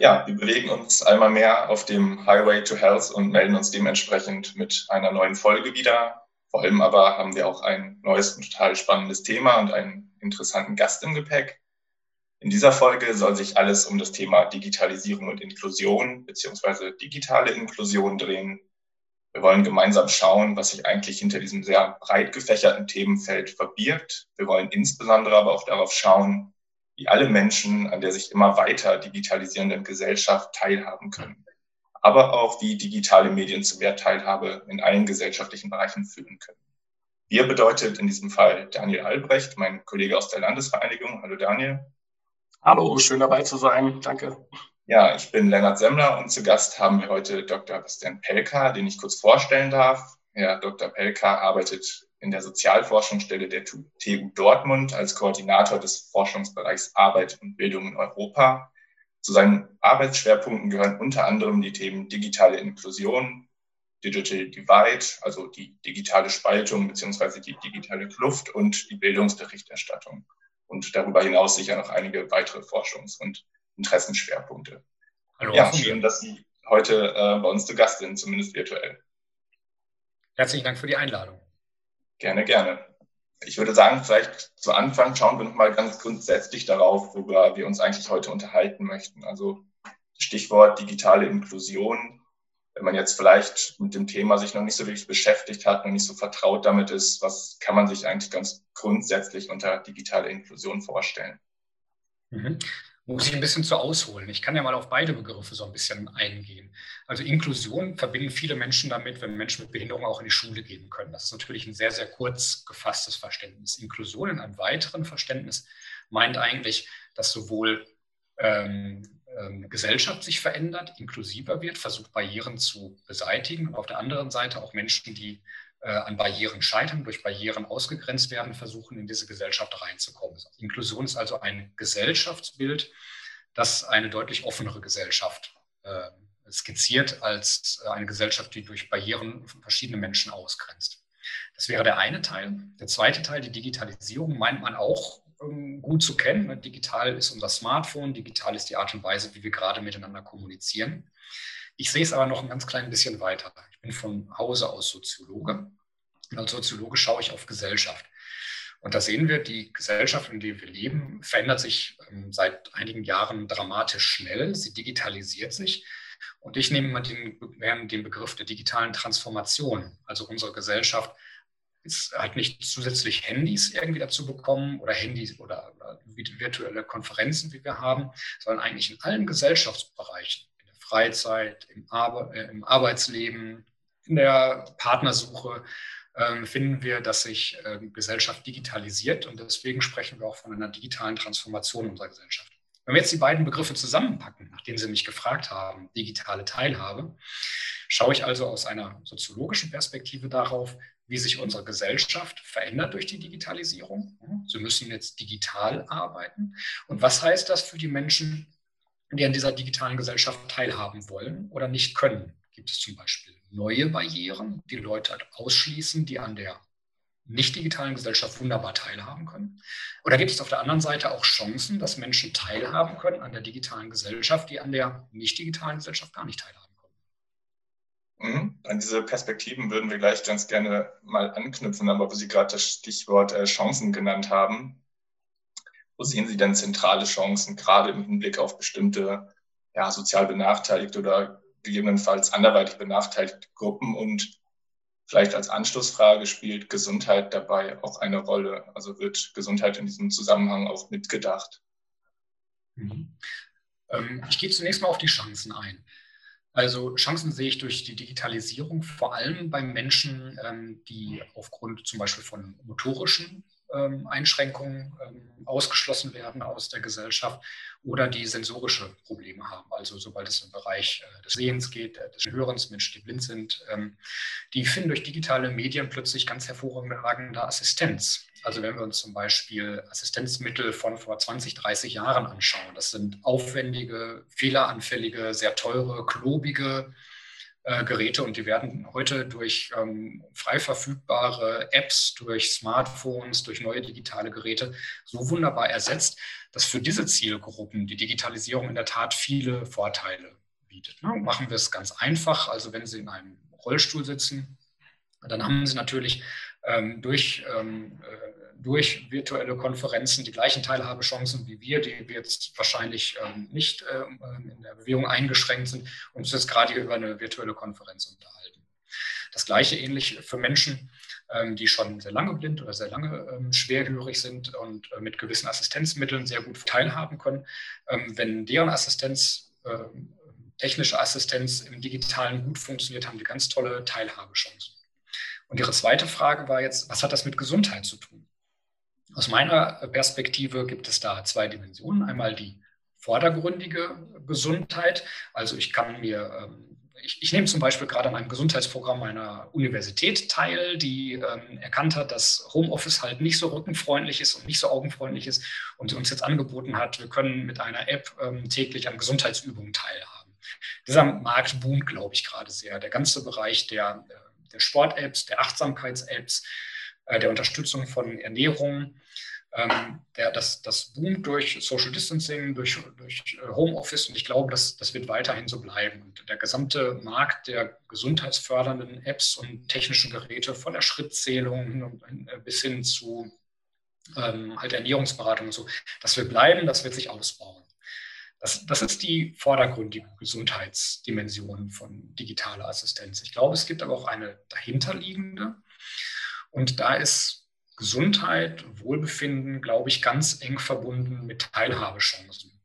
Ja, wir bewegen uns einmal mehr auf dem Highway to Health und melden uns dementsprechend mit einer neuen Folge wieder. Vor allem aber haben wir auch ein neues und total spannendes Thema und einen interessanten Gast im Gepäck. In dieser Folge soll sich alles um das Thema Digitalisierung und Inklusion beziehungsweise digitale Inklusion drehen. Wir wollen gemeinsam schauen, was sich eigentlich hinter diesem sehr breit gefächerten Themenfeld verbirgt. Wir wollen insbesondere aber auch darauf schauen, wie alle Menschen an der sich immer weiter digitalisierenden Gesellschaft teilhaben können aber auch wie digitale Medien zu mehr Teilhabe in allen gesellschaftlichen Bereichen führen können. Wir bedeutet in diesem Fall Daniel Albrecht, mein Kollege aus der Landesvereinigung. Hallo Daniel. Hallo, schön dabei zu sein. Danke. Ja, ich bin Lennart Semmler und zu Gast haben wir heute Dr. Bastian Pelka, den ich kurz vorstellen darf. Herr Dr. Pelka arbeitet in der Sozialforschungsstelle der TU Dortmund als Koordinator des Forschungsbereichs Arbeit und Bildung in Europa. Zu seinen Arbeitsschwerpunkten gehören unter anderem die Themen digitale Inklusion, Digital Divide, also die digitale Spaltung beziehungsweise die digitale Kluft und die Bildungsberichterstattung. Und darüber hinaus sicher noch einige weitere Forschungs- und Interessenschwerpunkte. Hallo, ja, schön, dass Sie heute äh, bei uns zu Gast sind, zumindest virtuell. Herzlichen Dank für die Einladung. Gerne, gerne ich würde sagen, vielleicht zu Anfang schauen wir nochmal ganz grundsätzlich darauf, worüber wir uns eigentlich heute unterhalten möchten. Also Stichwort digitale Inklusion. Wenn man jetzt vielleicht mit dem Thema sich noch nicht so wirklich beschäftigt hat, noch nicht so vertraut damit ist, was kann man sich eigentlich ganz grundsätzlich unter digitaler Inklusion vorstellen? Mhm muss ich ein bisschen zu ausholen. Ich kann ja mal auf beide Begriffe so ein bisschen eingehen. Also Inklusion verbinden viele Menschen damit, wenn Menschen mit Behinderung auch in die Schule gehen können. Das ist natürlich ein sehr, sehr kurz gefasstes Verständnis. Inklusion in einem weiteren Verständnis meint eigentlich, dass sowohl ähm, ähm, Gesellschaft sich verändert, inklusiver wird, versucht Barrieren zu beseitigen und auf der anderen Seite auch Menschen, die an Barrieren scheitern, durch Barrieren ausgegrenzt werden, versuchen in diese Gesellschaft reinzukommen. Inklusion ist also ein Gesellschaftsbild, das eine deutlich offenere Gesellschaft äh, skizziert als äh, eine Gesellschaft, die durch Barrieren verschiedene Menschen ausgrenzt. Das wäre der eine Teil. Der zweite Teil, die Digitalisierung, meint man auch ähm, gut zu kennen. Digital ist unser Smartphone, digital ist die Art und Weise, wie wir gerade miteinander kommunizieren. Ich sehe es aber noch ein ganz klein bisschen weiter. Ich bin von Hause aus Soziologe. Und als Soziologe schaue ich auf Gesellschaft. Und da sehen wir, die Gesellschaft, in der wir leben, verändert sich ähm, seit einigen Jahren dramatisch schnell. Sie digitalisiert sich. Und ich nehme mal den, den Begriff der digitalen Transformation. Also unsere Gesellschaft ist halt nicht zusätzlich Handys irgendwie dazu bekommen oder Handys oder, oder virtuelle Konferenzen, wie wir haben, sondern eigentlich in allen Gesellschaftsbereichen Freizeit, im, Ar äh, im Arbeitsleben, in der Partnersuche äh, finden wir, dass sich äh, Gesellschaft digitalisiert und deswegen sprechen wir auch von einer digitalen Transformation unserer Gesellschaft. Wenn wir jetzt die beiden Begriffe zusammenpacken, nachdem Sie mich gefragt haben, digitale Teilhabe, schaue ich also aus einer soziologischen Perspektive darauf, wie sich unsere Gesellschaft verändert durch die Digitalisierung. Sie müssen jetzt digital arbeiten. Und was heißt das für die Menschen, die an dieser digitalen Gesellschaft teilhaben wollen oder nicht können. Gibt es zum Beispiel neue Barrieren, die Leute halt ausschließen, die an der nicht digitalen Gesellschaft wunderbar teilhaben können? Oder gibt es auf der anderen Seite auch Chancen, dass Menschen teilhaben können an der digitalen Gesellschaft, die an der nicht digitalen Gesellschaft gar nicht teilhaben können? Mhm. An diese Perspektiven würden wir gleich ganz gerne mal anknüpfen, aber wo Sie gerade das Stichwort äh, Chancen genannt haben, wo sehen Sie denn zentrale Chancen, gerade im Hinblick auf bestimmte ja, sozial benachteiligte oder gegebenenfalls anderweitig benachteiligte Gruppen? Und vielleicht als Anschlussfrage spielt Gesundheit dabei auch eine Rolle? Also wird Gesundheit in diesem Zusammenhang auch mitgedacht? Mhm. Ähm, ich gehe zunächst mal auf die Chancen ein. Also Chancen sehe ich durch die Digitalisierung vor allem bei Menschen, ähm, die aufgrund zum Beispiel von motorischen Einschränkungen ähm, ausgeschlossen werden aus der Gesellschaft oder die sensorische Probleme haben. Also sobald es im Bereich äh, des Sehens geht, äh, des Hörens, Menschen, die blind sind, ähm, die finden durch digitale Medien plötzlich ganz hervorragende Assistenz. Also wenn wir uns zum Beispiel Assistenzmittel von vor 20, 30 Jahren anschauen, das sind aufwendige, fehleranfällige, sehr teure, klobige äh, Geräte und die werden heute durch ähm, frei verfügbare Apps, durch Smartphones, durch neue digitale Geräte so wunderbar ersetzt, dass für diese Zielgruppen die Digitalisierung in der Tat viele Vorteile bietet. Ne? Machen wir es ganz einfach. Also wenn Sie in einem Rollstuhl sitzen, dann haben Sie natürlich ähm, durch ähm, äh, durch virtuelle Konferenzen die gleichen Teilhabechancen wie wir, die jetzt wahrscheinlich ähm, nicht ähm, ähm, in der Bewegung eingeschränkt sind uns jetzt gerade über eine virtuelle Konferenz unterhalten. Das gleiche ähnlich für Menschen, ähm, die schon sehr lange blind oder sehr lange ähm, schwerhörig sind und äh, mit gewissen Assistenzmitteln sehr gut teilhaben können. Ähm, wenn deren Assistenz, äh, technische Assistenz im Digitalen gut funktioniert, haben die ganz tolle Teilhabechancen. Und Ihre zweite Frage war jetzt, was hat das mit Gesundheit zu tun? Aus meiner Perspektive gibt es da zwei Dimensionen. Einmal die vordergründige Gesundheit. Also ich kann mir, ähm, ich, ich nehme zum Beispiel gerade an einem Gesundheitsprogramm einer Universität teil, die ähm, erkannt hat, dass Homeoffice halt nicht so rückenfreundlich ist und nicht so augenfreundlich ist und uns jetzt angeboten hat, wir können mit einer App ähm, täglich an Gesundheitsübungen teilhaben. Dieser Markt boomt, glaube ich, gerade sehr. Der ganze Bereich der, äh, der Sport-Apps, der Achtsamkeits-Apps, äh, der Unterstützung von Ernährung. Ähm, der, das, das boomt durch Social Distancing, durch, durch äh, Homeoffice und ich glaube, das, das wird weiterhin so bleiben. Und der gesamte Markt der gesundheitsfördernden Apps und technischen Geräte von der Schrittzählung äh, bis hin zu ähm, halt Ernährungsberatung und so, das wird bleiben, das wird sich ausbauen. Das, das ist die vordergründige Gesundheitsdimension von digitaler Assistenz. Ich glaube, es gibt aber auch eine dahinterliegende. Und da ist Gesundheit, Wohlbefinden, glaube ich, ganz eng verbunden mit Teilhabechancen.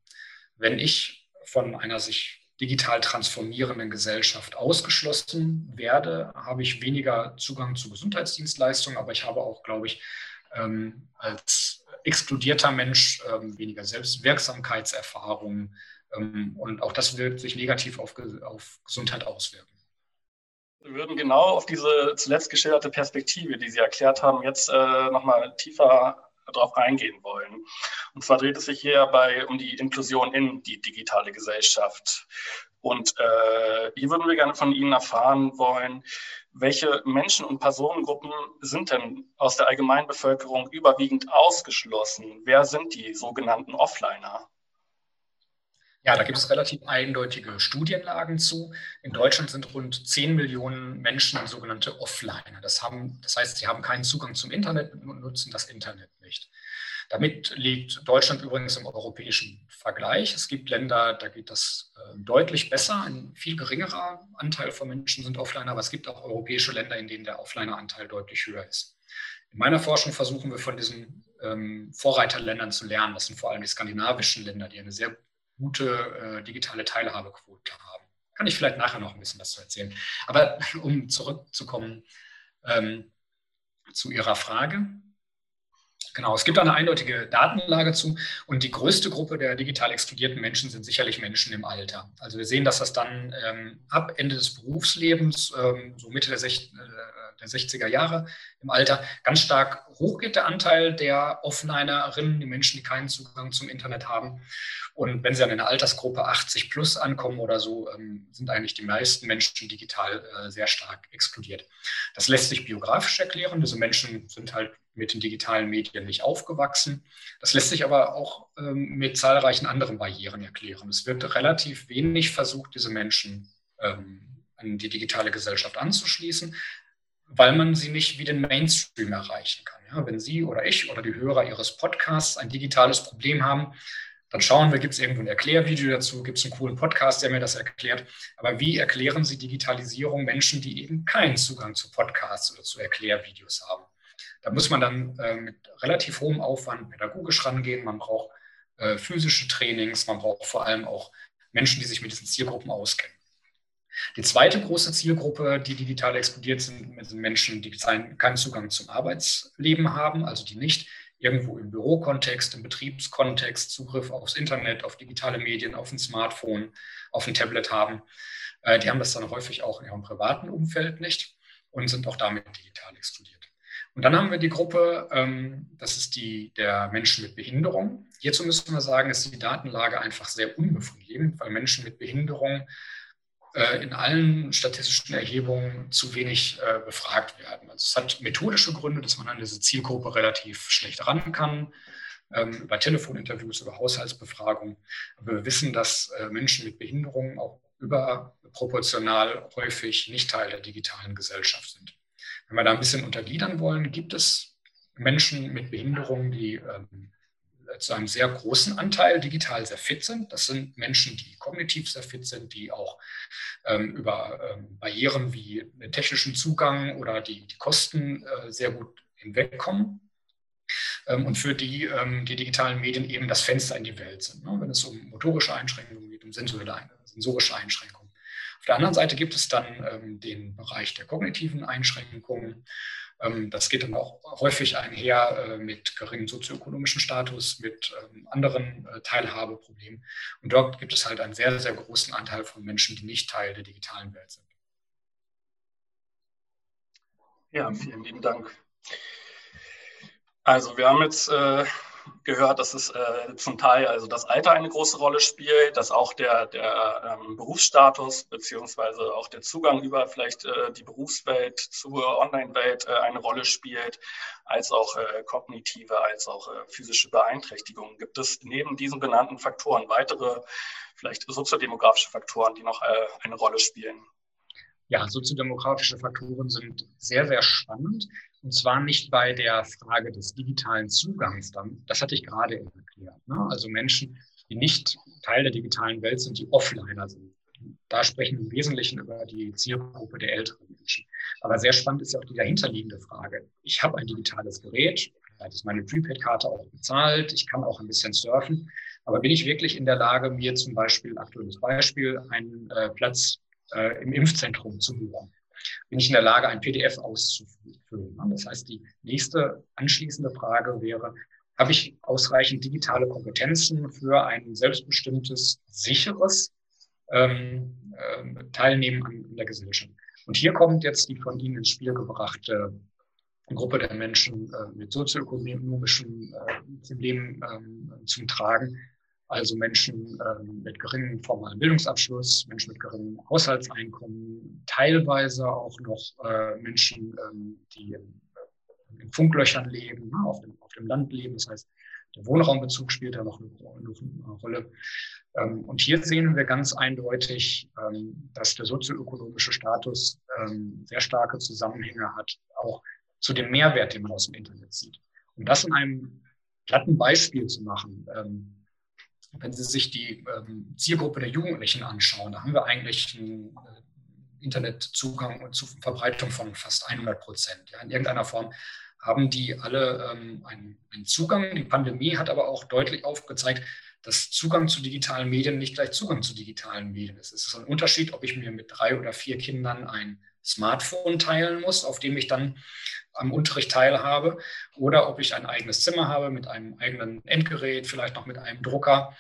Wenn ich von einer sich digital transformierenden Gesellschaft ausgeschlossen werde, habe ich weniger Zugang zu Gesundheitsdienstleistungen, aber ich habe auch, glaube ich, ähm, als exkludierter Mensch ähm, weniger Selbstwirksamkeitserfahrungen. Ähm, und auch das wird sich negativ auf, auf Gesundheit auswirken. Wir würden genau auf diese zuletzt geschilderte Perspektive, die Sie erklärt haben, jetzt äh, nochmal tiefer darauf eingehen wollen. Und zwar dreht es sich hier bei um die Inklusion in die digitale Gesellschaft. Und äh, hier würden wir gerne von Ihnen erfahren wollen, welche Menschen und Personengruppen sind denn aus der Allgemeinbevölkerung überwiegend ausgeschlossen? Wer sind die sogenannten Offliner? Ja, da gibt es relativ eindeutige Studienlagen zu. In Deutschland sind rund 10 Millionen Menschen sogenannte Offliner. Das, haben, das heißt, sie haben keinen Zugang zum Internet und nutzen das Internet nicht. Damit liegt Deutschland übrigens im europäischen Vergleich. Es gibt Länder, da geht das äh, deutlich besser. Ein viel geringerer Anteil von Menschen sind Offliner, aber es gibt auch europäische Länder, in denen der Offliner-Anteil deutlich höher ist. In meiner Forschung versuchen wir von diesen ähm, Vorreiterländern zu lernen. Das sind vor allem die skandinavischen Länder, die eine sehr gute äh, digitale Teilhabequote haben. Kann ich vielleicht nachher noch ein bisschen was zu erzählen. Aber um zurückzukommen ähm, zu Ihrer Frage. Genau, es gibt eine eindeutige Datenlage zu und die größte Gruppe der digital exkludierten Menschen sind sicherlich Menschen im Alter. Also wir sehen, dass das dann ähm, ab Ende des Berufslebens, ähm, so Mitte der, Sech äh, der 60er Jahre im Alter, ganz stark hochgeht der Anteil der Offlinerinnen, die Menschen, die keinen Zugang zum Internet haben. Und wenn sie dann in der Altersgruppe 80 plus ankommen oder so, ähm, sind eigentlich die meisten Menschen digital äh, sehr stark exkludiert. Das lässt sich biografisch erklären. Diese Menschen sind halt mit den digitalen Medien nicht aufgewachsen. Das lässt sich aber auch ähm, mit zahlreichen anderen Barrieren erklären. Es wird relativ wenig versucht, diese Menschen ähm, an die digitale Gesellschaft anzuschließen, weil man sie nicht wie den Mainstream erreichen kann. Ja, wenn Sie oder ich oder die Hörer Ihres Podcasts ein digitales Problem haben, dann schauen wir, gibt es irgendwo ein Erklärvideo dazu, gibt es einen coolen Podcast, der mir das erklärt. Aber wie erklären Sie Digitalisierung Menschen, die eben keinen Zugang zu Podcasts oder zu Erklärvideos haben? Da muss man dann äh, mit relativ hohem Aufwand pädagogisch rangehen. Man braucht äh, physische Trainings, man braucht vor allem auch Menschen, die sich mit diesen Zielgruppen auskennen. Die zweite große Zielgruppe, die digital explodiert sind, sind Menschen, die keinen Zugang zum Arbeitsleben haben, also die nicht irgendwo im Bürokontext, im Betriebskontext Zugriff aufs Internet, auf digitale Medien, auf ein Smartphone, auf ein Tablet haben. Äh, die haben das dann häufig auch in ihrem privaten Umfeld nicht und sind auch damit digital exkludiert. Und dann haben wir die Gruppe, ähm, das ist die der Menschen mit Behinderung. Hierzu müssen wir sagen, ist die Datenlage einfach sehr unbefriedigend, weil Menschen mit Behinderung in allen statistischen Erhebungen zu wenig äh, befragt werden. Also es hat methodische Gründe, dass man an diese Zielgruppe relativ schlecht ran kann, ähm, über Telefoninterviews, über Haushaltsbefragungen. Aber wir wissen, dass äh, Menschen mit Behinderungen auch überproportional häufig nicht Teil der digitalen Gesellschaft sind. Wenn wir da ein bisschen untergliedern wollen, gibt es Menschen mit Behinderungen, die ähm, zu einem sehr großen Anteil digital sehr fit sind. Das sind Menschen, die kognitiv sehr fit sind, die auch ähm, über ähm, Barrieren wie technischen Zugang oder die, die Kosten äh, sehr gut hinwegkommen. Ähm, und für die ähm, die digitalen Medien eben das Fenster in die Welt sind, ne? wenn es um motorische Einschränkungen geht, um sensorische Einschränkungen. Auf der anderen Seite gibt es dann ähm, den Bereich der kognitiven Einschränkungen, das geht dann auch häufig einher äh, mit geringem sozioökonomischen Status, mit ähm, anderen äh, Teilhabeproblemen. Und dort gibt es halt einen sehr, sehr großen Anteil von Menschen, die nicht Teil der digitalen Welt sind. Ja, vielen lieben Dank. Also wir haben jetzt äh, gehört, dass es äh, zum Teil also das Alter eine große Rolle spielt, dass auch der, der ähm, Berufsstatus beziehungsweise auch der Zugang über vielleicht äh, die Berufswelt zur Online-Welt äh, eine Rolle spielt, als auch äh, kognitive, als auch äh, physische Beeinträchtigungen. Gibt es neben diesen genannten Faktoren weitere, vielleicht soziodemografische Faktoren, die noch äh, eine Rolle spielen? Ja, soziodemografische Faktoren sind sehr, sehr spannend. Und zwar nicht bei der Frage des digitalen Zugangs. Das hatte ich gerade erklärt. Ne? Also Menschen, die nicht Teil der digitalen Welt sind, die Offliner sind. Da sprechen wir im Wesentlichen über die Zielgruppe der älteren Menschen. Aber sehr spannend ist ja auch die dahinterliegende Frage. Ich habe ein digitales Gerät, vielleicht ist meine Prepaid-Karte auch bezahlt, ich kann auch ein bisschen surfen. Aber bin ich wirklich in der Lage, mir zum Beispiel, aktuelles Beispiel, einen äh, Platz äh, im Impfzentrum zu buchen? Bin ich in der Lage, ein PDF auszufüllen. Das heißt, die nächste anschließende Frage wäre, habe ich ausreichend digitale Kompetenzen für ein selbstbestimmtes, sicheres ähm, äh, Teilnehmen an, der Gesellschaft? Und hier kommt jetzt die von Ihnen ins Spiel gebrachte Gruppe der Menschen äh, mit sozioökonomischen äh, Problemen äh, zum Tragen, also Menschen ähm, mit geringem formalen Bildungsabschluss, Menschen mit geringem Haushaltseinkommen, teilweise auch noch äh, Menschen, ähm, die in, in, Funklöchern leben, ne, auf, dem, auf dem Land leben. Das heißt, der Wohnraumbezug spielt da noch eine, eine Rolle. Ähm, und hier sehen wir ganz eindeutig, dass der sozioökonomische Status sehr starke Zusammenhänge hat, auch zu dem Mehrwert, den man aus dem Internet sieht. Um das in einem platten Beispiel zu machen, wenn Sie sich die ähm, Zielgruppe der Jugendlichen anschauen, da haben wir eigentlich einen äh, Internetzugang und zu Verbreitung von fast 100 Prozent. Ja, in irgendeiner Form haben die alle ähm, einen, einen, Zugang. Die Pandemie hat aber auch deutlich aufgezeigt, dass Zugang zu digitalen Medien nicht gleich Zugang zu digitalen Medien ist. Es ist ein Unterschied, ob ich mir mit drei oder vier Kindern ein Smartphone teilen muss, auf dem ich dann am Unterricht teilhabe, oder ob ich ein eigenes Zimmer habe mit einem eigenen Endgerät, vielleicht noch mit einem Drucker.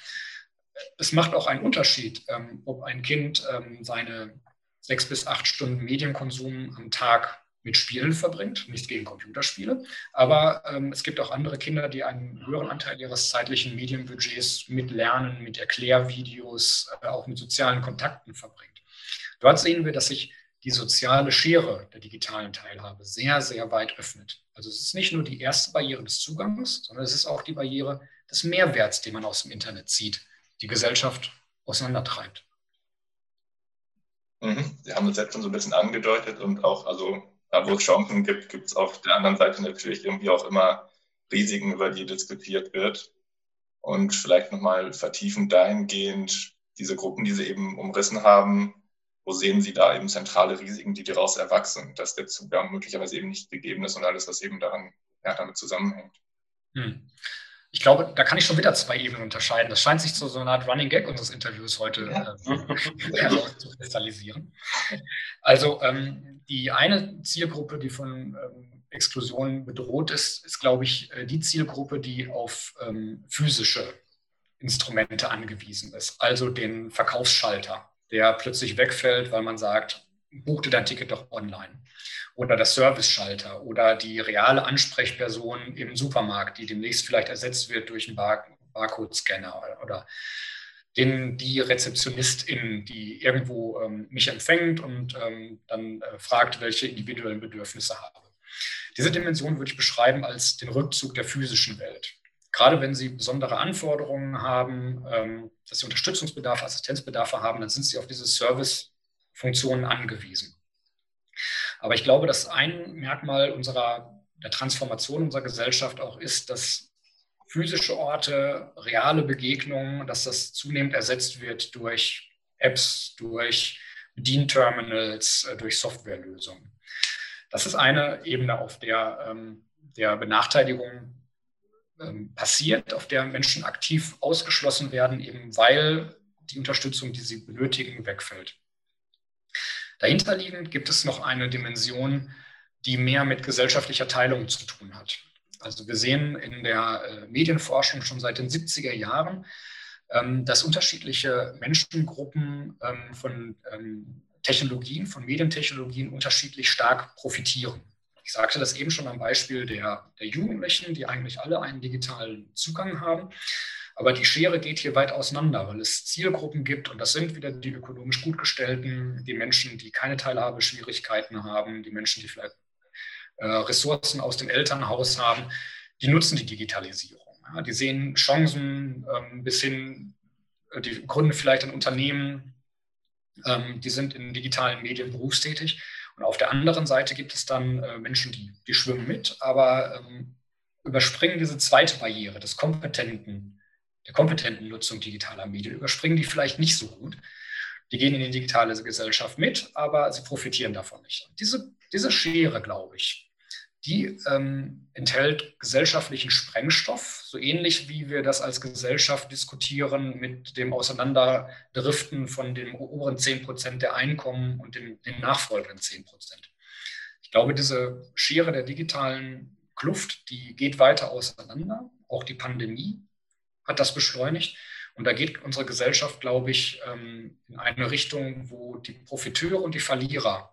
Es macht auch einen Unterschied, ähm, ob ein Kind ähm, seine sechs bis acht Stunden Medienkonsum am Tag mit Spielen verbringt, nicht gegen Computerspiele. Aber ähm, es gibt auch andere Kinder, die einen höheren Anteil ihres zeitlichen Medienbudgets mit Lernen, mit Erklärvideos, äh, auch mit sozialen Kontakten verbringt. Dort sehen wir, dass sich die soziale Schere der digitalen Teilhabe sehr, sehr weit öffnet. Also es ist nicht nur die erste Barriere des Zugangs, sondern es ist auch die Barriere des Mehrwerts, den man aus dem Internet sieht, die Gesellschaft auseinandertreibt. Mhm. Sie haben das jetzt schon so ein bisschen angedeutet und auch, also da wo es Chancen gibt, gibt es auf der anderen Seite natürlich irgendwie auch immer Risiken, über die diskutiert wird. Und vielleicht nochmal vertiefend dahingehend, diese Gruppen, die Sie eben umrissen haben, wo sehen Sie da eben zentrale Risiken, die daraus erwachsen, dass der Zugang möglicherweise eben nicht gegeben ist und alles, was eben daran ja, damit zusammenhängt? Hm. Ich glaube, da kann ich schon wieder zwei Ebenen unterscheiden. Das scheint sich zu so einer Art Running Gag unseres Interviews heute ja. äh, zu kristallisieren. Also ähm, die eine Zielgruppe, die von ähm, Exklusion bedroht ist, ist, glaube ich, äh, die Zielgruppe, die auf ähm, physische Instrumente angewiesen ist, also den Verkaufsschalter der plötzlich wegfällt, weil man sagt, buchte dein Ticket doch online. Oder das Service-Schalter oder die reale Ansprechperson im Supermarkt, die demnächst vielleicht ersetzt wird durch einen Bar Barcode-Scanner oder den die Rezeptionistin, die irgendwo ähm, mich empfängt und ähm, dann äh, fragt, welche individuellen Bedürfnisse habe. Diese Dimension würde ich beschreiben als den Rückzug der physischen Welt. Gerade wenn Sie besondere Anforderungen haben, ähm, dass Sie Unterstützungsbedarf, Assistenzbedarfe haben, dann sind Sie auf diese Servicefunktionen angewiesen. Aber ich glaube, dass ein Merkmal unserer, der Transformation unserer Gesellschaft auch ist, dass physische Orte, reale Begegnungen, dass das zunehmend ersetzt wird durch Apps, durch Bedienterminals, äh, durch Softwarelösungen. Das ist eine Ebene, auf der ähm, der Benachteiligung passiert, auf der Menschen aktiv ausgeschlossen werden, eben weil die Unterstützung, die sie benötigen, wegfällt. Dahinterliegend gibt es noch eine Dimension, die mehr mit gesellschaftlicher Teilung zu tun hat. Also wir sehen in der äh, Medienforschung schon seit den 70er Jahren, ähm, dass unterschiedliche Menschengruppen ähm, von ähm, Technologien, von Medientechnologien unterschiedlich stark profitieren. Ich sagte das eben schon am Beispiel der, der Jugendlichen, die eigentlich alle einen digitalen Zugang haben. Aber die Schere geht hier weit auseinander, weil es Zielgruppen gibt und das sind wieder die ökonomisch Gutgestellten, die Menschen, die keine Teilhabeschwierigkeiten haben, die Menschen, die vielleicht äh, Ressourcen aus dem Elternhaus haben, die nutzen die Digitalisierung. Die sehen Chancen ähm, bis hin, äh, die gründen vielleicht ein Unternehmen, ähm, die sind in digitalen Medien berufstätig und auf der anderen Seite gibt es dann äh, Menschen, die, die schwimmen mit, aber ähm, überspringen diese zweite Barriere des kompetenten, der kompetenten Nutzung digitaler Medien, überspringen die vielleicht nicht so gut. Die gehen in die digitale Gesellschaft mit, aber sie profitieren davon nicht. Diese, diese Schere, glaube ich, die ähm, enthält gesellschaftlichen Sprengstoff, so ähnlich wie wir das als Gesellschaft diskutieren mit dem Auseinanderdriften von den oberen 10 Prozent der Einkommen und den, den nachfolgenden 10 Prozent. Ich glaube, diese Schere der digitalen Kluft, die geht weiter auseinander. Auch die Pandemie hat das beschleunigt. Und da geht unsere Gesellschaft, glaube ich, ähm, in eine Richtung, wo die Profiteure und die Verlierer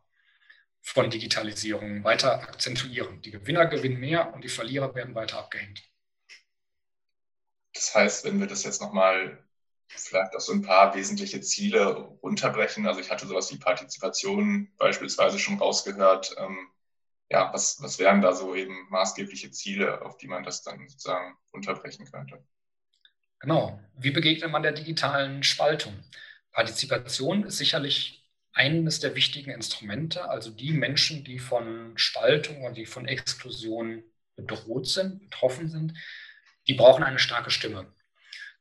von Digitalisierung weiter akzentuieren. Die Gewinner gewinnen mehr und die Verlierer werden weiter abgehängt. Das heißt, wenn wir das jetzt nochmal vielleicht auf so ein paar wesentliche Ziele runterbrechen, also ich hatte sowas wie Partizipation beispielsweise schon rausgehört, ähm, ja, was, was wären da so eben maßgebliche Ziele, auf die man das dann sozusagen runterbrechen könnte? Genau. Wie begegnet man der digitalen Spaltung? Partizipation ist sicherlich eines der wichtigen Instrumente, also die Menschen, die von Spaltung und die von Exklusion bedroht sind, betroffen sind, die brauchen eine starke Stimme.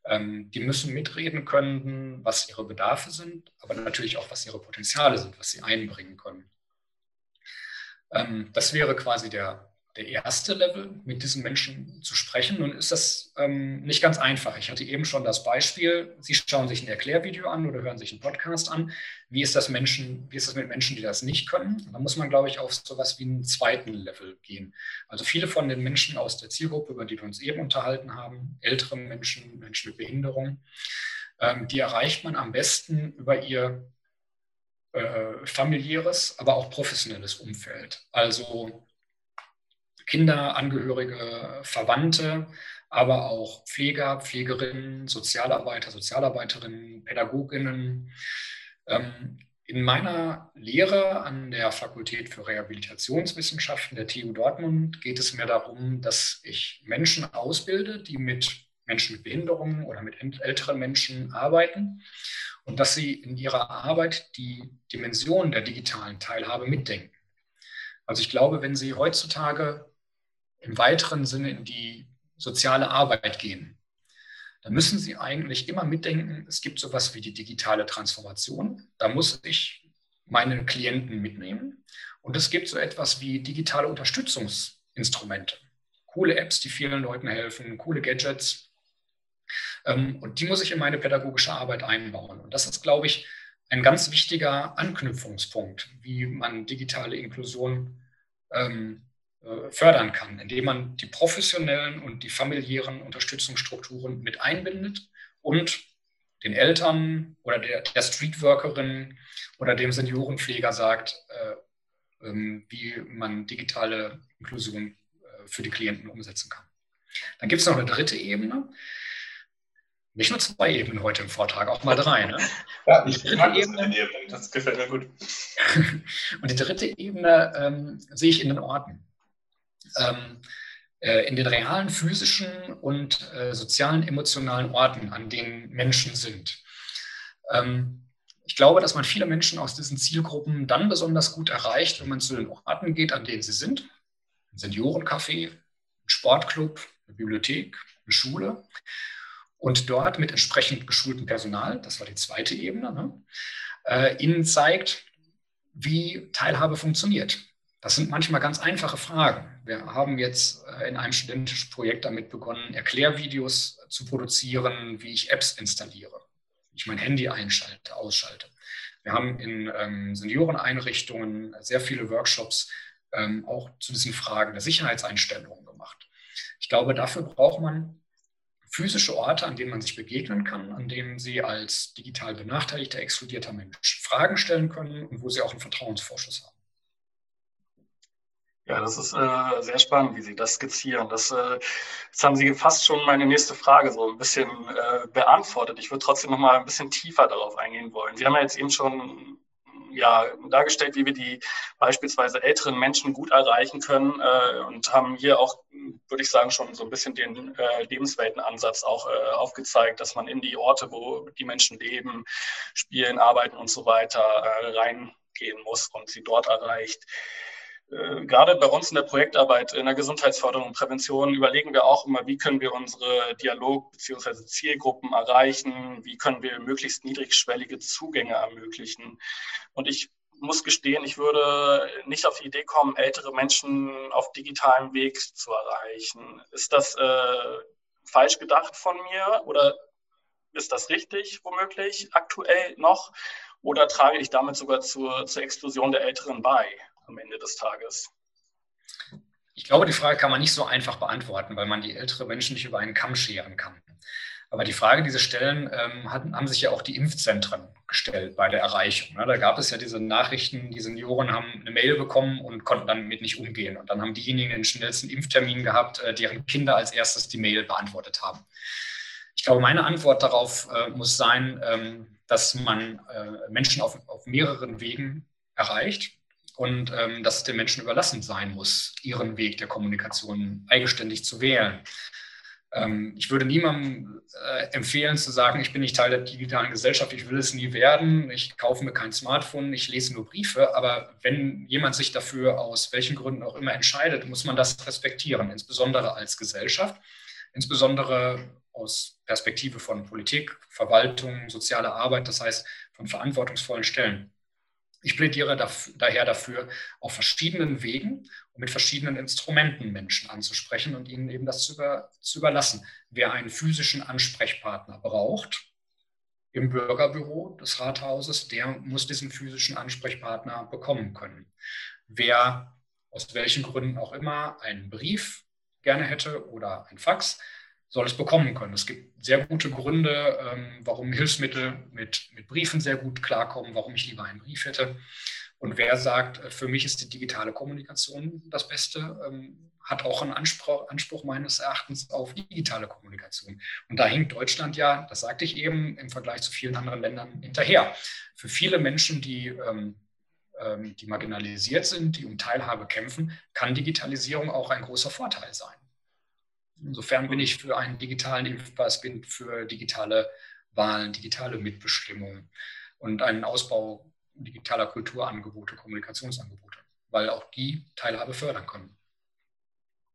Ähm, die müssen mitreden können, was ihre Bedarfe sind, aber natürlich auch, was ihre Potenziale sind, was sie einbringen können. Ähm, das wäre quasi der der erste Level, mit diesen Menschen zu sprechen. Nun ist das ähm, nicht ganz einfach. Ich hatte eben schon das Beispiel, Sie schauen sich ein Erklärvideo an oder hören sich einen Podcast an. Wie ist das, Menschen, wie ist das mit Menschen, die das nicht können? Da muss man, glaube ich, auf so etwas wie einen zweiten Level gehen. Also viele von den Menschen aus der Zielgruppe, über die wir uns eben unterhalten haben, ältere Menschen, Menschen mit Behinderung, ähm, die erreicht man am besten über ihr äh, familiäres, aber auch professionelles Umfeld. Also Kinder, Angehörige, Verwandte, aber auch Pfleger, Pflegerinnen, Sozialarbeiter, Sozialarbeiterinnen, Pädagoginnen. Ähm, in meiner Lehre an der Fakultät für Rehabilitationswissenschaften der TU Dortmund geht es mir darum, dass ich Menschen ausbilde, die mit Menschen mit Behinderungen oder mit älteren Menschen arbeiten und dass sie in ihrer Arbeit die Dimension der digitalen Teilhabe mitdenken. Also ich glaube, wenn Sie heutzutage im weiteren Sinne in die soziale Arbeit gehen, dann müssen Sie eigentlich immer mitdenken, es gibt sowas wie die digitale Transformation. Da muss ich meine Klienten mitnehmen. Und es gibt so etwas wie digitale Unterstützungsinstrumente. Coole Apps, die vielen Leuten helfen, coole Gadgets. Ähm, und die muss ich in meine pädagogische Arbeit einbauen. Und das ist, glaube ich, ein ganz wichtiger Anknüpfungspunkt, wie man digitale Inklusion ähm, äh, fördern kann, indem man die professionellen und die familiären Unterstützungsstrukturen mit einbindet und den Eltern oder der, der Streetworkerin oder dem Seniorenpfleger sagt, äh, ähm, wie man digitale Inklusion äh, für die Klienten umsetzen kann. Dann gibt es noch eine dritte Ebene. Nicht nur zwei Ebenen heute im Vortrag, auch mal drei. Ne? Ja, ich mag Ebene, Ebenen, das gefällt mir gut. und die dritte Ebene ähm, sehe ich in den Orten. Ähm, äh, in den realen physischen und äh, sozialen, emotionalen Orten, an denen Menschen sind. Ähm, ich glaube, dass man viele Menschen aus diesen Zielgruppen dann besonders gut erreicht, wenn man zu den Orten geht, an denen sie sind. Ein Seniorencafé, ein Sportclub, eine Bibliothek, eine Schule. Und dort mit entsprechend geschultem Personal, das war die zweite Ebene, ne, äh, ihnen zeigt, wie Teilhabe funktioniert. Das sind manchmal ganz einfache Fragen. Wir haben jetzt äh, in einem studentischen Projekt damit begonnen, Erklärvideos zu produzieren, wie ich Apps installiere ich mein Handy einschalte, ausschalte. Wir haben in ähm, Senioreneinrichtungen sehr viele Workshops ähm, auch zu diesen Fragen der Sicherheitseinstellungen gemacht. Ich glaube, dafür braucht man physische Orte, an denen man sich begegnen kann, an denen Sie als digital benachteiligter, exkludierter Mensch Fragen stellen können und wo Sie auch einen Vertrauensvorschuss haben. Ja, das ist äh, sehr spannend, wie Sie das skizzieren. Das, äh, jetzt haben Sie fast schon meine nächste Frage so ein bisschen äh, beantwortet. Ich würde trotzdem noch mal ein bisschen tiefer darauf eingehen wollen. Sie haben ja jetzt eben schon ja, dargestellt, wie wir die beispielsweise älteren Menschen gut erreichen können äh, und haben hier auch, würde ich sagen, schon so ein bisschen den äh, Lebensweltenansatz auch äh, aufgezeigt, dass man in die Orte, wo die Menschen leben, spielen, arbeiten und so weiter äh, reingehen muss und sie dort erreicht. Äh, gerade bei uns in der Projektarbeit in der Gesundheitsförderung und Prävention überlegen wir auch immer, wie können wir unsere Dialog- bzw. Zielgruppen erreichen, wie können wir möglichst niedrigschwellige Zugänge ermöglichen. Und ich muss gestehen, ich würde nicht auf die Idee kommen, ältere Menschen auf digitalem Weg zu erreichen. Ist das äh, falsch gedacht von mir oder ist das richtig womöglich aktuell noch? Oder trage ich damit sogar zur, zur Exklusion der Älteren bei? Am Ende des Tages? Ich glaube, die Frage kann man nicht so einfach beantworten, weil man die ältere Menschen nicht über einen Kamm scheren kann. Aber die Frage, die Sie stellen, ähm, hatten, haben sich ja auch die Impfzentren gestellt bei der Erreichung. Ne? Da gab es ja diese Nachrichten, die Senioren haben eine Mail bekommen und konnten damit nicht umgehen. Und dann haben diejenigen den schnellsten Impftermin gehabt, äh, deren Kinder als erstes die Mail beantwortet haben. Ich glaube, meine Antwort darauf äh, muss sein, ähm, dass man äh, Menschen auf, auf mehreren Wegen erreicht und ähm, dass es den Menschen überlassen sein muss, ihren Weg der Kommunikation eigenständig zu wählen. Ähm, ich würde niemandem äh, empfehlen zu sagen, ich bin nicht Teil der digitalen Gesellschaft, ich will es nie werden, ich kaufe mir kein Smartphone, ich lese nur Briefe. Aber wenn jemand sich dafür aus welchen Gründen auch immer entscheidet, muss man das respektieren, insbesondere als Gesellschaft, insbesondere aus Perspektive von Politik, Verwaltung, sozialer Arbeit, das heißt von verantwortungsvollen Stellen. Ich plädiere daher dafür, auf verschiedenen Wegen und mit verschiedenen Instrumenten Menschen anzusprechen und ihnen eben das zu, über, zu überlassen. Wer einen physischen Ansprechpartner braucht, im Bürgerbüro des Rathauses, der muss diesen physischen Ansprechpartner bekommen können. Wer aus welchen Gründen auch immer einen Brief gerne hätte oder ein Fax, soll es bekommen können. Es gibt sehr gute Gründe, ähm, warum Hilfsmittel mit, mit Briefen sehr gut klarkommen, warum ich lieber einen Brief hätte. Und wer sagt, äh, für mich ist die digitale Kommunikation das Beste, ähm, hat auch einen Anspruch, Anspruch meines Erachtens auf digitale Kommunikation. Und da hinkt Deutschland ja, das sagte ich eben, im Vergleich zu vielen anderen Ländern hinterher. Für viele Menschen, die, ähm, die marginalisiert sind, die um Teilhabe kämpfen, kann Digitalisierung auch ein großer Vorteil sein. Insofern bin ich für einen digitalen Impfpass, bin für digitale Wahlen, digitale Mitbestimmung und einen Ausbau digitaler Kulturangebote, Kommunikationsangebote, weil auch die Teilhabe fördern können.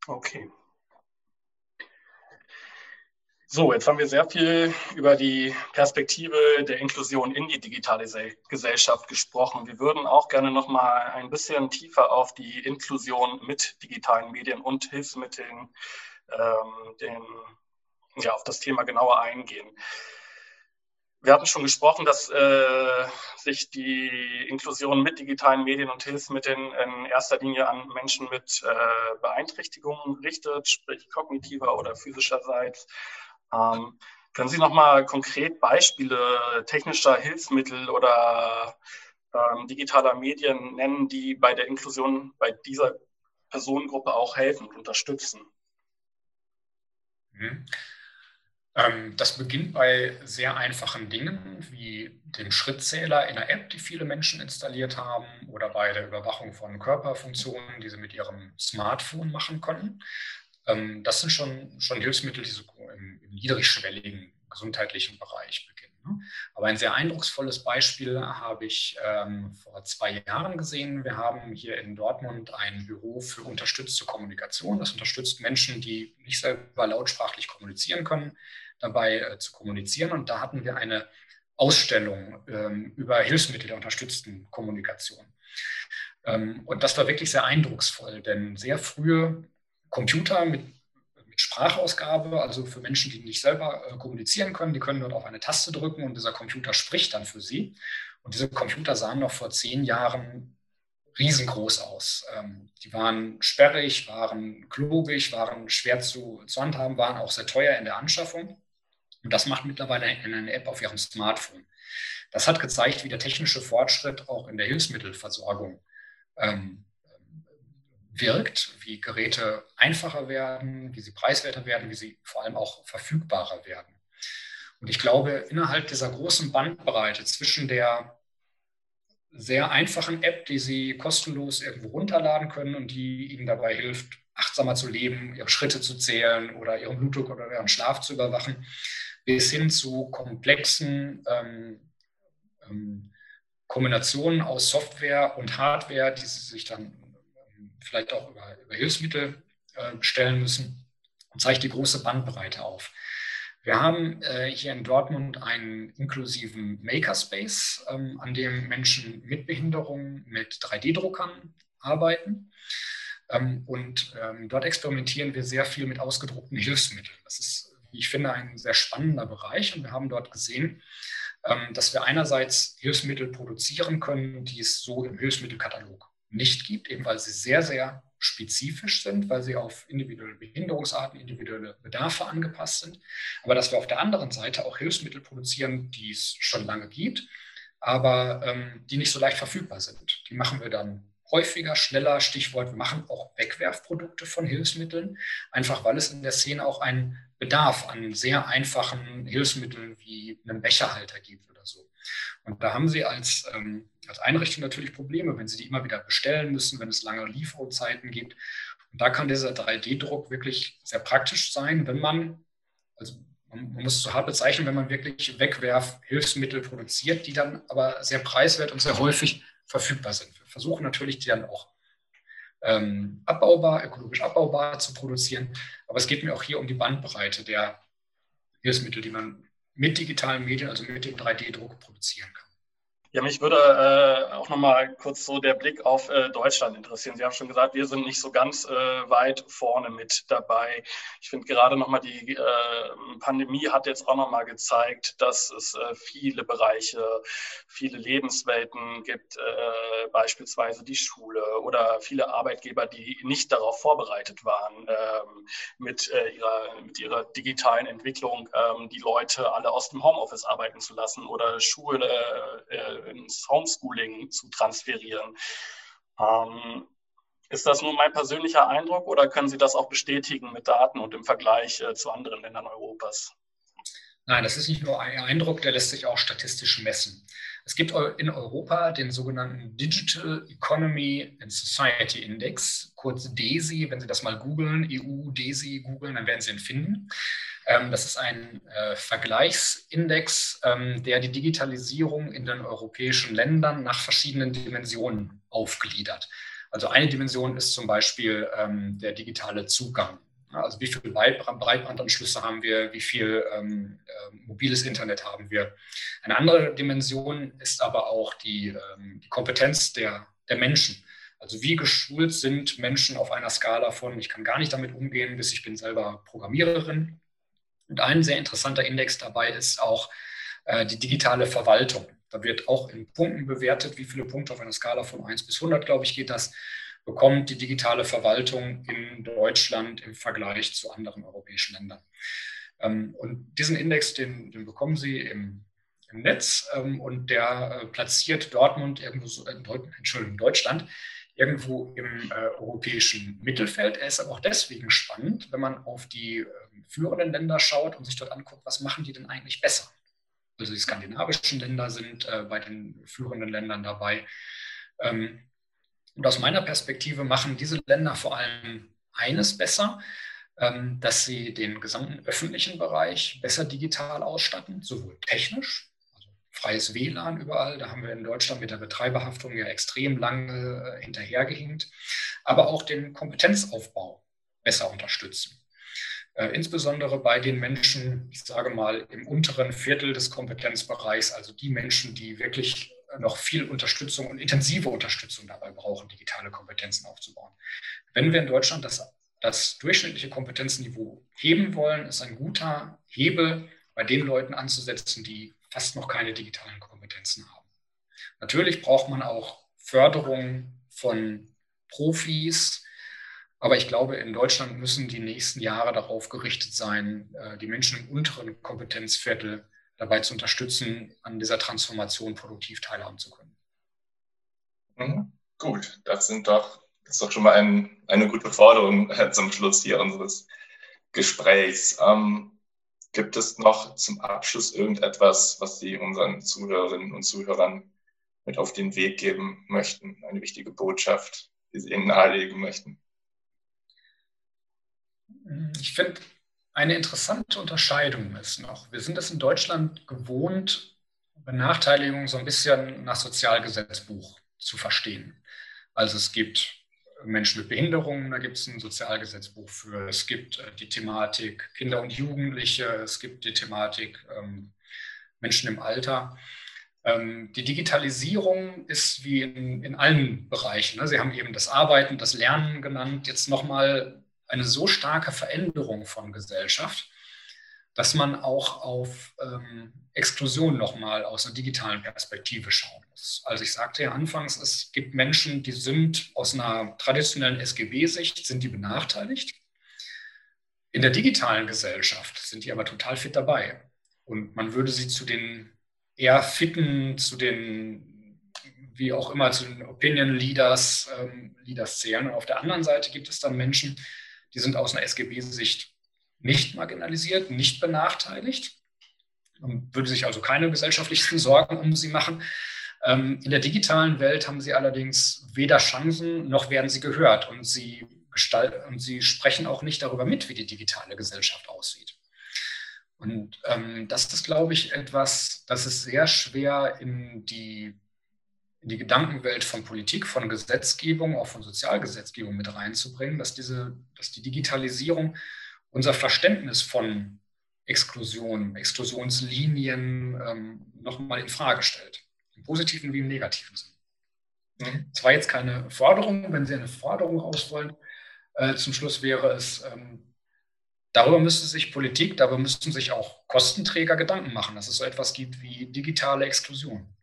Okay. So, jetzt haben wir sehr viel über die Perspektive der Inklusion in die digitale Gesellschaft gesprochen. Wir würden auch gerne noch mal ein bisschen tiefer auf die Inklusion mit digitalen Medien und Hilfsmitteln ähm, den, ja, auf das Thema genauer eingehen. Wir hatten schon gesprochen, dass äh, sich die Inklusion mit digitalen Medien und Hilfsmitteln in erster Linie an Menschen mit äh, Beeinträchtigungen richtet, sprich kognitiver oder physischerseits. Ähm, können Sie noch mal konkret Beispiele technischer Hilfsmittel oder ähm, digitaler Medien nennen, die bei der Inklusion bei dieser Personengruppe auch helfen und unterstützen? Mhm. Ähm, das beginnt bei sehr einfachen Dingen wie dem Schrittzähler in der App, die viele Menschen installiert haben, oder bei der Überwachung von Körperfunktionen, die sie mit ihrem Smartphone machen konnten. Ähm, das sind schon, schon Hilfsmittel, die so im, im niedrigschwelligen gesundheitlichen Bereich beginnen. Ne? Aber ein sehr eindrucksvolles Beispiel habe ich ähm, vor zwei Jahren gesehen. Wir haben hier in Dortmund ein Büro für unterstützte Kommunikation. Das unterstützt Menschen, die nicht selber lautsprachlich kommunizieren können, dabei äh, zu kommunizieren. Und da hatten wir eine Ausstellung ähm, über Hilfsmittel der unterstützten Kommunikation. Ähm, und das war wirklich sehr eindrucksvoll, denn sehr frühe Computer mit, mit Sprachausgabe, also für Menschen, die nicht selber äh, kommunizieren können, die können dort auf eine Taste drücken und dieser Computer spricht dann für sie. Und diese Computer sahen noch vor zehn Jahren riesengroß aus. Ähm, die waren sperrig, waren klobig, waren schwer zu, zu handhaben, waren auch sehr teuer in der Anschaffung. Und das macht mittlerweile eine App auf Ihrem Smartphone. Das hat gezeigt, wie der technische Fortschritt auch in der Hilfsmittelversorgung ähm, wirkt, wie Geräte einfacher werden, wie sie preiswerter werden, wie sie vor allem auch verfügbarer werden. Und ich glaube, innerhalb dieser großen Bandbreite zwischen der sehr einfachen App, die Sie kostenlos irgendwo runterladen können und die Ihnen dabei hilft, achtsamer zu leben, Ihre Schritte zu zählen oder Ihren Blutdruck oder Ihren Schlaf zu überwachen, bis hin zu komplexen ähm, ähm, Kombinationen aus Software und Hardware, die Sie sich dann vielleicht auch über, über Hilfsmittel äh, bestellen müssen und zeigt die große Bandbreite auf. Wir haben äh, hier in Dortmund einen inklusiven Makerspace, ähm, an dem Menschen mit Behinderungen mit 3D-Druckern arbeiten. Ähm, und ähm, dort experimentieren wir sehr viel mit ausgedruckten Hilfsmitteln. Das ist, wie ich finde, ein sehr spannender Bereich. Und wir haben dort gesehen, ähm, dass wir einerseits Hilfsmittel produzieren können, die es so im Hilfsmittelkatalog nicht gibt, eben weil sie sehr, sehr spezifisch sind, weil sie auf individuelle Behinderungsarten, individuelle Bedarfe angepasst sind. Aber dass wir auf der anderen Seite auch Hilfsmittel produzieren, die es schon lange gibt, aber ähm, die nicht so leicht verfügbar sind. Die machen wir dann häufiger, schneller. Stichwort, wir machen auch Wegwerfprodukte von Hilfsmitteln, einfach weil es in der Szene auch einen Bedarf an sehr einfachen Hilfsmitteln wie einem Becherhalter gibt. Und da haben Sie als, ähm, als Einrichtung natürlich Probleme, wenn Sie die immer wieder bestellen müssen, wenn es lange Lieferzeiten gibt. Und da kann dieser 3D-Druck wirklich sehr praktisch sein, wenn man, also man muss es so hart bezeichnen, wenn man wirklich Wegwerfhilfsmittel produziert, die dann aber sehr preiswert und sehr häufig verfügbar sind. Wir versuchen natürlich, die dann auch ähm, abbaubar, ökologisch abbaubar zu produzieren. Aber es geht mir auch hier um die Bandbreite der Hilfsmittel, die man mit digitalen Medien, also mit dem 3D-Druck produzieren kann. Ja, mich würde äh, auch nochmal kurz so der Blick auf äh, Deutschland interessieren. Sie haben schon gesagt, wir sind nicht so ganz äh, weit vorne mit dabei. Ich finde gerade nochmal die äh, Pandemie hat jetzt auch nochmal gezeigt, dass es äh, viele Bereiche, viele Lebenswelten gibt, äh, beispielsweise die Schule oder viele Arbeitgeber, die nicht darauf vorbereitet waren, ähm, mit, ihrer, mit ihrer digitalen Entwicklung ähm, die Leute alle aus dem Homeoffice arbeiten zu lassen oder Schule ins Homeschooling zu transferieren. Ähm, ist das nur mein persönlicher Eindruck oder können Sie das auch bestätigen mit Daten und im Vergleich äh, zu anderen Ländern Europas? Nein, das ist nicht nur ein Eindruck, der lässt sich auch statistisch messen. Es gibt in Europa den sogenannten Digital Economy and Society Index, kurz DESI. Wenn Sie das mal googeln, EU DESI googeln, dann werden Sie ihn finden. Ähm, das ist ein äh, Vergleichsindex, ähm, der die Digitalisierung in den europäischen Ländern nach verschiedenen Dimensionen aufgliedert. Also eine Dimension ist zum Beispiel ähm, der digitale Zugang. Also wie viele Breitbandanschlüsse haben wir, wie viel ähm, äh, mobiles Internet haben wir. Eine andere Dimension ist aber auch die, ähm, die Kompetenz der, der Menschen. Also wie geschult sind Menschen auf einer Skala von, ich kann gar nicht damit umgehen, bis ich bin selber Programmiererin. Und ein sehr interessanter Index dabei ist auch äh, die digitale Verwaltung. Da wird auch in Punkten bewertet, wie viele Punkte auf einer Skala von 1 bis 100, glaube ich, geht das, bekommt die digitale Verwaltung in Deutschland im Vergleich zu anderen europäischen Ländern. Ähm, und diesen Index, den, den bekommen Sie im, im Netz ähm, und der äh, platziert Dortmund irgendwo so, äh, Entschuldigung, Deutschland irgendwo im äh, europäischen Mittelfeld. Er ist aber auch deswegen spannend, wenn man auf die führenden Länder schaut und sich dort anguckt, was machen die denn eigentlich besser. Also die skandinavischen Länder sind äh, bei den führenden Ländern dabei. Ähm, und aus meiner Perspektive machen diese Länder vor allem eines besser, ähm, dass sie den gesamten öffentlichen Bereich besser digital ausstatten, sowohl technisch, freies WLAN überall, da haben wir in Deutschland mit der Betreiberhaftung ja extrem lange äh, hinterhergehinkt, aber auch den Kompetenzaufbau besser unterstützen. Äh, insbesondere bei den Menschen, ich sage mal, im unteren Viertel des Kompetenzbereichs, also die Menschen, die wirklich noch viel Unterstützung und intensive Unterstützung dabei brauchen, digitale Kompetenzen aufzubauen. Wenn wir in Deutschland das, das durchschnittliche Kompetenzniveau heben wollen, ist ein guter Hebel bei den Leuten anzusetzen, die fast noch keine digitalen Kompetenzen haben. Natürlich braucht man auch Förderung von Profis, aber ich glaube, in Deutschland müssen die nächsten Jahre darauf gerichtet sein, äh, die Menschen im unteren Kompetenzviertel dabei zu unterstützen, an dieser Transformation produktiv teilhaben zu können. Mhm. Gut, das sind doch, das ist doch schon mal ein, eine gute Forderung äh, zum Schluss hier unseres Gesprächs. Ähm, gibt es noch zum Abschluss irgendetwas, was Sie unseren Zuhörerinnen und Zuhörern mit auf den Weg geben möchten? Eine wichtige Botschaft, die Sie ihnen nahelegen möchten? Ich finde, eine interessante Unterscheidung ist noch, wir sind es in Deutschland gewohnt, Benachteiligung so ein bisschen nach Sozialgesetzbuch zu verstehen. Also es gibt Menschen mit Behinderungen, da gibt es ein Sozialgesetzbuch für. Es gibt äh, die Thematik Kinder und Jugendliche, es gibt die Thematik ähm, Menschen im Alter. Ähm, die Digitalisierung ist wie in, in allen Bereichen. Ne? Sie haben eben das Arbeiten, das Lernen genannt, jetzt nochmal eine so starke Veränderung von Gesellschaft, dass man auch auf ähm, Exklusion nochmal aus einer digitalen Perspektive schauen muss. Also ich sagte ja anfangs, es gibt Menschen, die sind aus einer traditionellen SGB-Sicht, sind die benachteiligt. In der digitalen Gesellschaft sind die aber total fit dabei. Und man würde sie zu den eher fitten, zu den, wie auch immer, zu den Opinion Leaders, ähm, Leaders zählen. Und auf der anderen Seite gibt es dann Menschen, die sind aus einer SGB-Sicht nicht marginalisiert, nicht benachteiligt und würde sich also keine gesellschaftlichen Sorgen um sie machen. Ähm, in der digitalen Welt haben sie allerdings weder Chancen noch werden sie gehört und sie, und sie sprechen auch nicht darüber mit, wie die digitale Gesellschaft aussieht. Und ähm, das ist, glaube ich, etwas, das ist sehr schwer in die in die Gedankenwelt von Politik, von Gesetzgebung, auch von Sozialgesetzgebung mit reinzubringen, dass, diese, dass die Digitalisierung unser Verständnis von Exklusion, Exklusionslinien ähm, nochmal in Frage stellt. Im positiven wie im negativen Sinn. Mhm. Es war jetzt keine Forderung, wenn Sie eine Forderung raus wollen. Äh, zum Schluss wäre es, ähm, darüber müsste sich Politik, darüber müssten sich auch Kostenträger Gedanken machen, dass es so etwas gibt wie digitale Exklusion.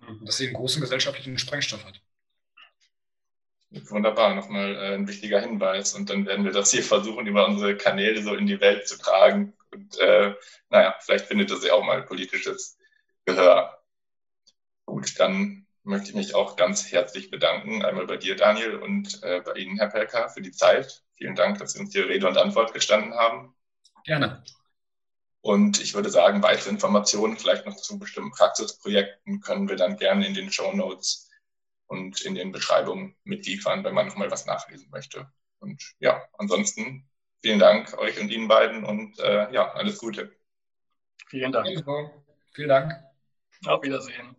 Mhm. dass sie einen großen gesellschaftlichen Sprengstoff hat. Wunderbar, nochmal äh, ein wichtiger Hinweis. Und dann werden wir das hier versuchen, über unsere Kanäle so in die Welt zu tragen. Und äh, naja, vielleicht findet das ja auch mal politisches Gehör. Gut, dann möchte ich mich auch ganz herzlich bedanken. Einmal bei dir, Daniel, und äh, bei Ihnen, Herr Pelker, für die Zeit. Vielen Dank, dass Sie uns hier Rede und Antwort gestanden haben. Gerne. Und ich würde sagen, weitere Informationen vielleicht noch zu bestimmten Praxisprojekten können wir dann gerne in den Show Notes und in den Beschreibungen mitliefern, wenn man nochmal was nachlesen möchte. Und ja, ansonsten vielen Dank euch und Ihnen beiden und äh, ja, alles Gute. Vielen Dank. Vielen Dank. Auf Wiedersehen.